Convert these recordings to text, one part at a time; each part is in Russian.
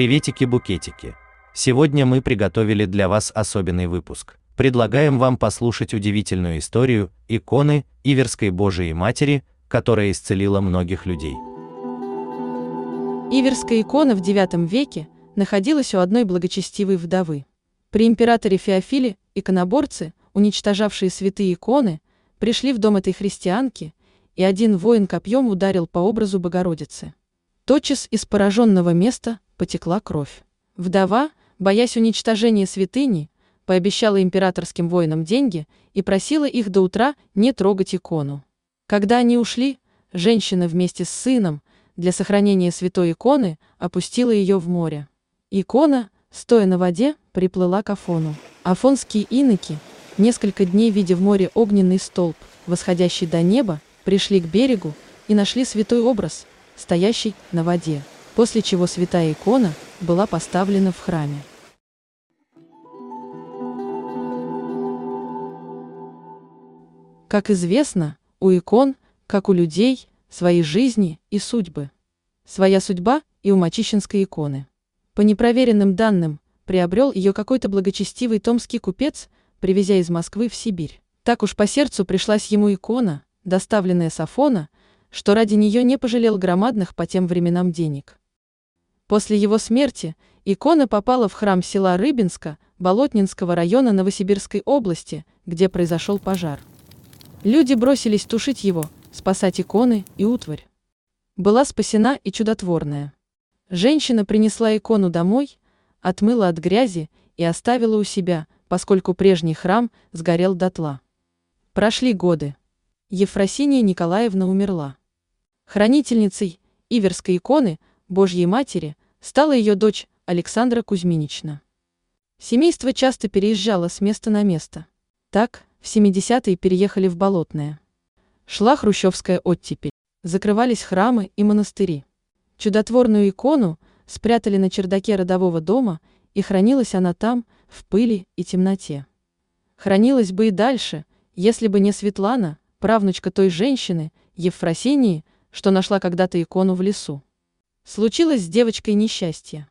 Приветики-букетики. Сегодня мы приготовили для вас особенный выпуск. Предлагаем вам послушать удивительную историю иконы Иверской Божией Матери, которая исцелила многих людей. Иверская икона в IX веке находилась у одной благочестивой вдовы. При императоре Феофиле иконоборцы, уничтожавшие святые иконы, пришли в дом этой христианки, и один воин копьем ударил по образу Богородицы. Тотчас из пораженного места потекла кровь. Вдова, боясь уничтожения святыни, пообещала императорским воинам деньги и просила их до утра не трогать икону. Когда они ушли, женщина вместе с сыном для сохранения святой иконы опустила ее в море. Икона, стоя на воде, приплыла к Афону. Афонские иноки, несколько дней видя в море огненный столб, восходящий до неба, пришли к берегу и нашли святой образ, стоящий на воде после чего святая икона была поставлена в храме. Как известно, у икон, как у людей, свои жизни и судьбы. Своя судьба и у Мачищинской иконы. По непроверенным данным, приобрел ее какой-то благочестивый томский купец, привезя из Москвы в Сибирь. Так уж по сердцу пришлась ему икона, доставленная с Афона, что ради нее не пожалел громадных по тем временам денег. После его смерти икона попала в храм села Рыбинска, Болотнинского района Новосибирской области, где произошел пожар. Люди бросились тушить его, спасать иконы и утварь. Была спасена и чудотворная. Женщина принесла икону домой, отмыла от грязи и оставила у себя, поскольку прежний храм сгорел дотла. Прошли годы. Ефросиния Николаевна умерла. Хранительницей Иверской иконы Божьей Матери стала ее дочь Александра Кузьминична. Семейство часто переезжало с места на место. Так, в 70-е переехали в Болотное. Шла хрущевская оттепель. Закрывались храмы и монастыри. Чудотворную икону спрятали на чердаке родового дома, и хранилась она там, в пыли и темноте. Хранилась бы и дальше, если бы не Светлана, правнучка той женщины, Евфросинии, что нашла когда-то икону в лесу. Случилось с девочкой несчастье.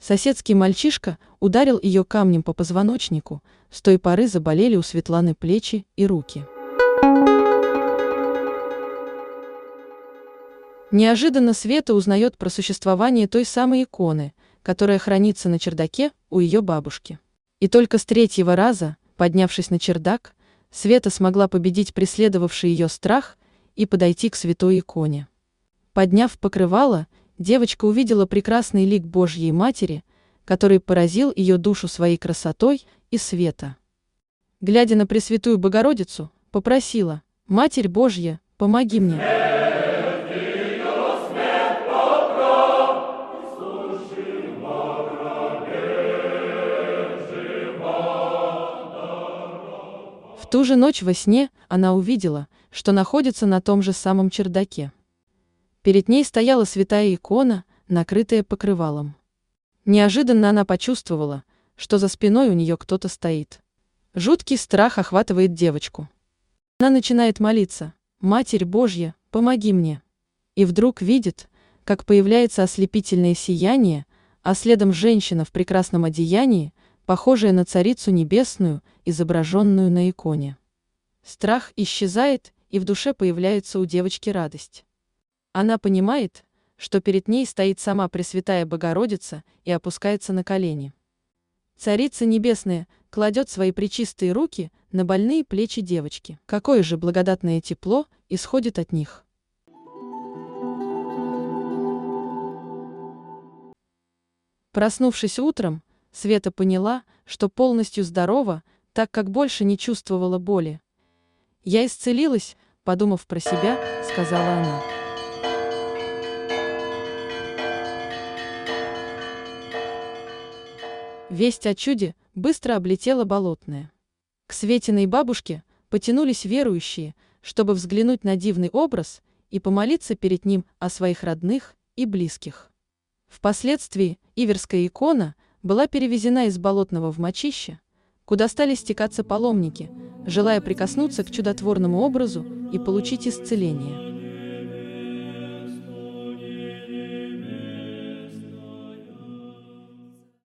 Соседский мальчишка ударил ее камнем по позвоночнику, с той поры заболели у Светланы плечи и руки. Неожиданно Света узнает про существование той самой иконы, которая хранится на чердаке у ее бабушки. И только с третьего раза, поднявшись на чердак, Света смогла победить преследовавший ее страх и подойти к святой иконе. Подняв покрывало, девочка увидела прекрасный лик Божьей Матери, который поразил ее душу своей красотой и света. Глядя на Пресвятую Богородицу, попросила, «Матерь Божья, помоги мне». В ту же ночь во сне она увидела, что находится на том же самом чердаке. Перед ней стояла святая икона, накрытая покрывалом. Неожиданно она почувствовала, что за спиной у нее кто-то стоит. Жуткий страх охватывает девочку. Она начинает молиться, «Матерь Божья, помоги мне!» И вдруг видит, как появляется ослепительное сияние, а следом женщина в прекрасном одеянии, похожая на Царицу Небесную, изображенную на иконе. Страх исчезает, и в душе появляется у девочки радость. Она понимает, что перед ней стоит сама Пресвятая Богородица и опускается на колени. Царица Небесная кладет свои причистые руки на больные плечи девочки. Какое же благодатное тепло исходит от них. Проснувшись утром, Света поняла, что полностью здорова, так как больше не чувствовала боли. «Я исцелилась», — подумав про себя, сказала она. Весть о чуде быстро облетела болотное. К Светиной бабушке потянулись верующие, чтобы взглянуть на дивный образ и помолиться перед ним о своих родных и близких. Впоследствии Иверская икона была перевезена из Болотного в Мочище, куда стали стекаться паломники, желая прикоснуться к чудотворному образу и получить исцеление.